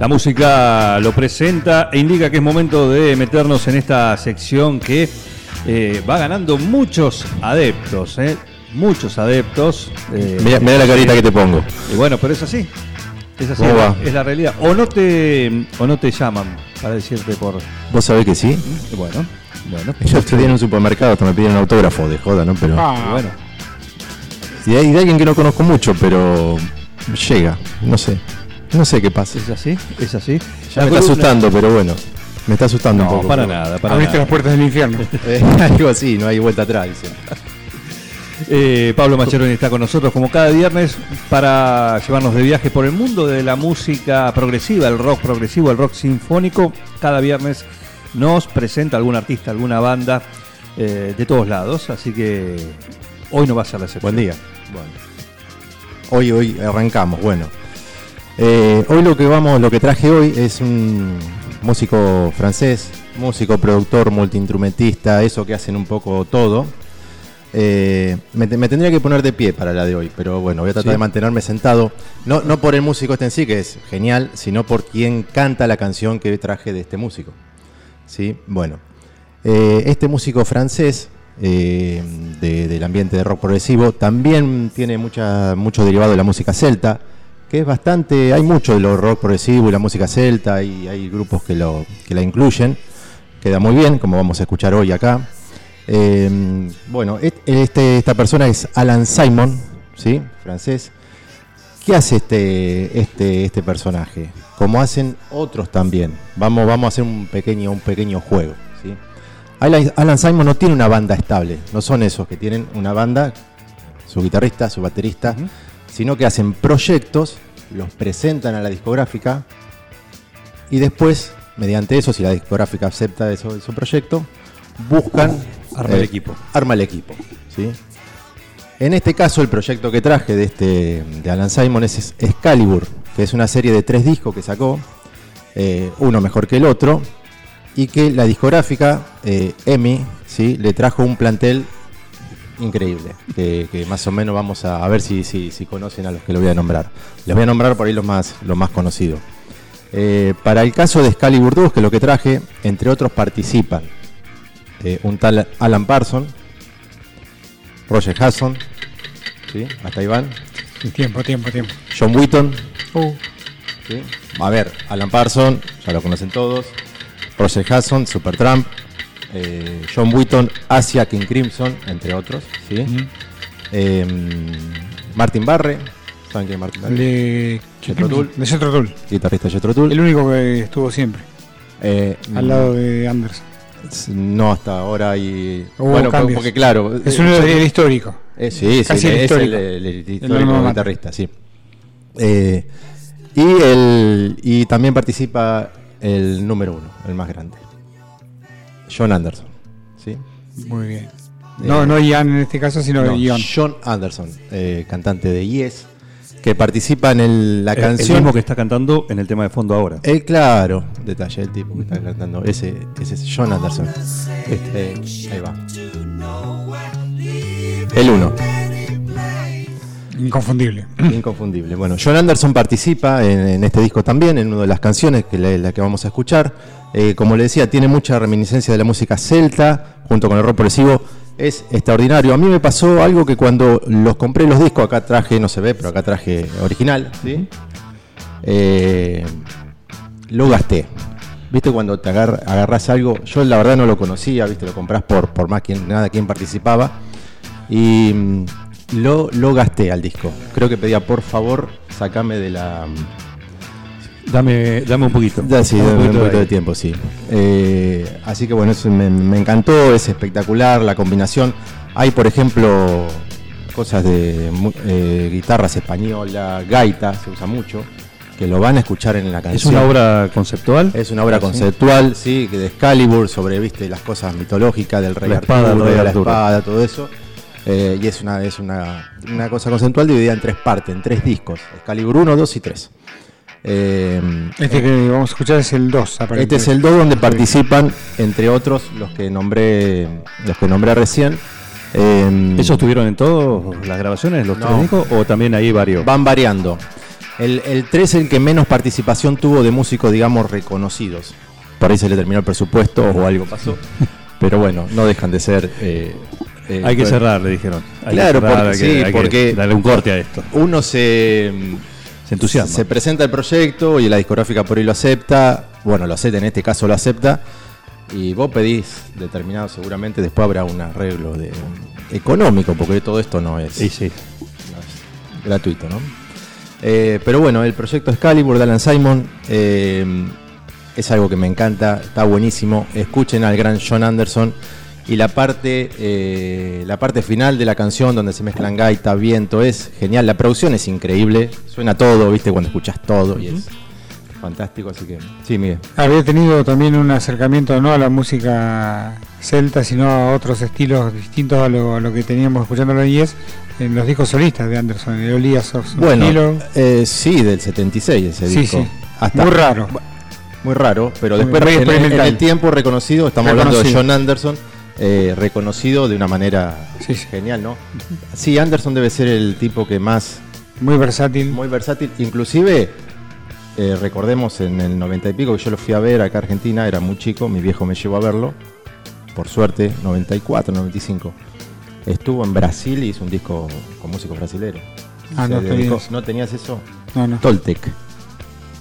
La música lo presenta e indica que es momento de meternos en esta sección que eh, va ganando muchos adeptos, ¿eh? muchos adeptos. eh, Mira, mira la carita que te pongo. y bueno, pero es así. Es así, es la realidad. O no te o no te llaman para decirte por ¿Vos sabés que sí? bueno, bueno. Yo estudié en un supermercado, hasta me pidieron un autógrafo de joda, ¿no? Pero. Ah, Bueno, Y hay de alguien que no conozco mucho, pero llega, no sé. No sé qué pasa. es así, es así. Ya La me está asustando, pero bueno. Me está asustando un No, poco. para pero- nada, para abriste nada. las puertas del infierno. Eh, algo así, no hay vuelta atrás, dicen. Eh, Pablo Maccheroni está con nosotros como cada viernes para llevarnos de viaje por el mundo de la música progresiva, el rock progresivo, el rock sinfónico. Cada viernes nos presenta algún artista, alguna banda eh, de todos lados, así que hoy no va a ser la excepción. Buen día. Hoy, hoy arrancamos, bueno. Eh, hoy lo que vamos, lo que traje hoy es un músico francés, músico, productor, multiinstrumentista, eso que hacen un poco todo. Eh, me, te- me tendría que poner de pie para la de hoy, pero bueno, voy a tratar Sí. de mantenerme sentado. No, no por el músico este en sí, que es genial, sino por quien canta la canción que traje de este músico. ¿Sí? Bueno, eh, este músico francés eh, de- del ambiente de rock progresivo también tiene mucha, mucho derivado de la música celta, que es bastante, hay mucho de lo rock progresivo y la música celta y hay grupos que, lo, que la incluyen, queda muy bien, como vamos a escuchar hoy acá. Eh, bueno, este, esta persona es Alan Simon, ¿sí? francés. ¿Qué hace este, este, este personaje? Como hacen otros también. Vamos, vamos a hacer un pequeño, un pequeño juego. ¿sí? Alan, Alan Simon no tiene una banda estable. No son esos que tienen una banda, su guitarrista, su baterista, sino que hacen proyectos, los presentan a la discográfica y después, mediante eso, si la discográfica acepta eso, su proyecto, buscan Arma el eh, equipo. Arma el equipo. ¿sí? En este caso, el proyecto que traje de, este, de Alan Simon es Excalibur, que es una serie de tres discos que sacó, eh, uno mejor que el otro, y que la discográfica, eh, EMI, ¿sí? le trajo un plantel increíble, que, que más o menos vamos a, a ver si, si, si conocen a los que les voy a nombrar. Les voy a nombrar por ahí los más, los más conocidos. Eh, para el caso de Excalibur 2, que es lo que traje, entre otros participan eh, un tal Alan Parson, Roger Hudson, ¿sí? hasta Iván, Tiempo, tiempo, tiempo. John Wheaton, Uh, ¿sí? a ver, Alan Parson, ya lo conocen todos, Roger Hudson, Supertramp, eh, John Wheaton, Asia King Crimson, entre otros, ¿sí? Eh, Martin Barre, ¿saben quién es Martin Barre? de Jethro Tull. De. Guitarrista Tull. El único que estuvo siempre. Eh, Al lado de Anderson. No, hasta ahora y Hubo bueno, cambios. porque claro. Es eh, uno del histórico. Eh, sí, sí, el es histórico. el, el- histórico guitarrista, sí. Eh, y, el, y también participa el número uno, el más grande. John Anderson. ¿sí? Muy bien. No, no Ian en este caso, sino No, Ian. John Anderson, eh, cantante de Yes, que participa en el- la El- canción. El mismo que está cantando en el tema de fondo ahora. Eh, claro, detalle, el tipo que está cantando. Ese, ese es John Anderson. Este, ahí va. El uno. Inconfundible. Inconfundible. Bueno, John Anderson participa en, este disco también, en una de las canciones que la, la que vamos a escuchar. Eh, como le decía, tiene mucha reminiscencia de la música celta, junto con el rock progresivo. Es extraordinario. A mí me pasó algo que cuando los compré los discos, acá traje, no se ve, pero acá traje original, ¿sí? Eh, lo gasté. ¿Viste cuando te agar- agarras algo? Yo la verdad no lo conocía, ¿viste? Lo compras por, por más que nada quien participaba. Y mm, lo, lo gasté al disco. Creo que pedía, por favor, sacame de la... Dame, dame un poquito. Ya, sí, Dame un poquito, de tiempo, sí. Eh, así que bueno, eso me, me encantó, es espectacular la combinación. Hay, por ejemplo, cosas de eh, guitarras española, gaita, se usa mucho, que lo van a escuchar en la ¿Es canción. una obra conceptual? Es una obra Ah, sí. conceptual, sí, que de Excalibur, sobre viste las cosas mitológicas del rey La espada, Arturo, de la Arturo. espada, todo eso. Eh, y es una, es una, una cosa conceptual dividida en tres partes, en tres discos. Excalibur 1, 2 y 3. Eh, Este que vamos a escuchar es el 2, este es el 2 donde participan, entre otros, los que nombré, los que nombré recién. Eh, ¿Esos estuvieron en todas las grabaciones, los No. tres discos? ¿O también hay varios? van variando. El, el 3 es el que menos participación tuvo de músicos, digamos, reconocidos. Por ahí se le terminó el presupuesto o algo pasó. Pero bueno, no dejan de ser. eh, eh, Hay que cerrar, le dijeron. Hay Claro, que cerrar, porque- hay que- sí, hay que porque- darle un corte a esto. Uno se, Se entusiasma. se presenta el proyecto y la discográfica por ahí lo acepta. Bueno, lo acepta, en este caso lo acepta. Y vos pedís determinado, seguramente después habrá un arreglo de, económico, porque todo esto no es. Sí, sí. no es gratuito, ¿no? Eh, pero bueno, el proyecto Excalibur de Alan Simon eh, es algo que me encanta, está buenísimo. Escuchen al gran John Anderson y la parte, eh, la parte final de la canción donde se mezclan gaita, viento, es genial. La producción es increíble, suena todo, viste, cuando escuchas todo y es fantástico. Así que, sí, Miguel. Había tenido también un acercamiento no a la música celta, sino a otros estilos distintos a lo, a lo que teníamos escuchando en IES en los discos solistas de Anderson, el of Bueno, eh, sí, del 76 ese Sí, disco. sí. Hasta- Muy raro. Muy raro, pero después en, en el tiempo reconocido, estamos hablando de. John Anderson, eh, reconocido de una manera Sí, sí. genial, ¿no? Sí, Anderson debe ser el tipo que más, Muy versátil. muy versátil, inclusive, eh, recordemos en el 90 y pico que yo lo fui a ver acá a Argentina, era muy chico, mi viejo me llevó a verlo, por suerte, 94, 95. Estuvo en Brasil y hizo un disco con músicos brasileños. Ah, no dedicó- tenías. ¿No tenías eso? No, no. Toltec,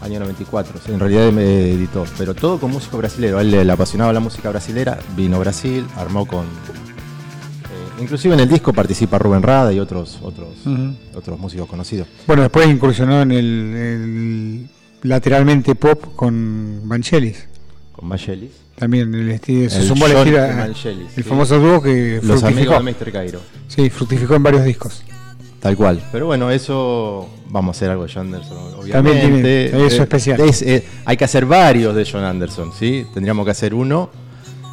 año 94. sí, En realidad me editó, pero todo con músico brasilero. A él le, apasionaba la música brasilera, vino a Brasil, armó con. eh, inclusive en el disco participa Rubén Rada y otros otros otros músicos conocidos. Bueno, después incursionó en el, el lateralmente pop con Vangelis. Con Vangelis. También el estilo, se El sumó a la gira- Vangelis, el sí. famoso dúo que Los fructificó. amigos de Mr. Cairo. Sí, fructificó en varios discos. Tal cual. Pero bueno, eso vamos a hacer algo de John Anderson, obviamente. También tiene eso Eh, especial. es, eh, hay que hacer varios de John Anderson, ¿sí? Tendríamos que hacer uno,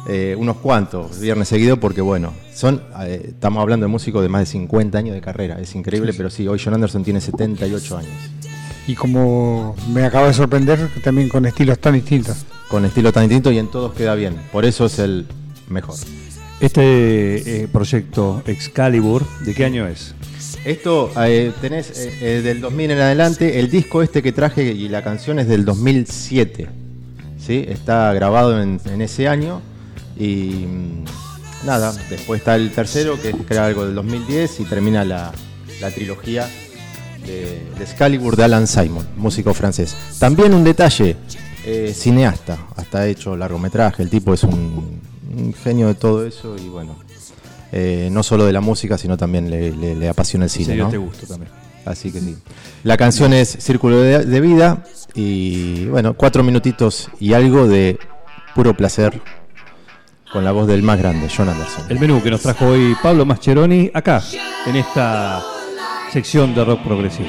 eh, unos cuantos, viernes seguido, porque bueno, son, eh, estamos hablando de músicos de más de 50 años de carrera. Es increíble, pero sí, hoy John Anderson tiene 78 años. Y como me acaba de sorprender, también con estilos tan distintos. Con estilo tan distinto y en todos queda bien. Por eso es el mejor. Este eh, proyecto Excalibur, ¿de qué año es? Esto eh, tenés eh, eh, del 2000 en adelante, el disco este que traje y la canción es del 2007. ¿sí? Está grabado en, ese año y mm, nada, después está el tercero que es crea algo del 2010 y termina la, la trilogía de, de Excalibur de Alan Simon, músico francés. También un detalle, cineasta, hasta ha hecho largometraje, el tipo es un genio de todo eso y bueno, eh, no solo de la música, sino también le, le- le apasiona el cine. Sí, ¿no? te gusto también. Así que sí. La canción es Círculo de, de Vida y bueno, cuatro minutitos y algo de puro placer con la voz del más grande, John Anderson. El menú que nos trajo hoy Pablo Mascheroni acá, en esta sección de rock progresivo.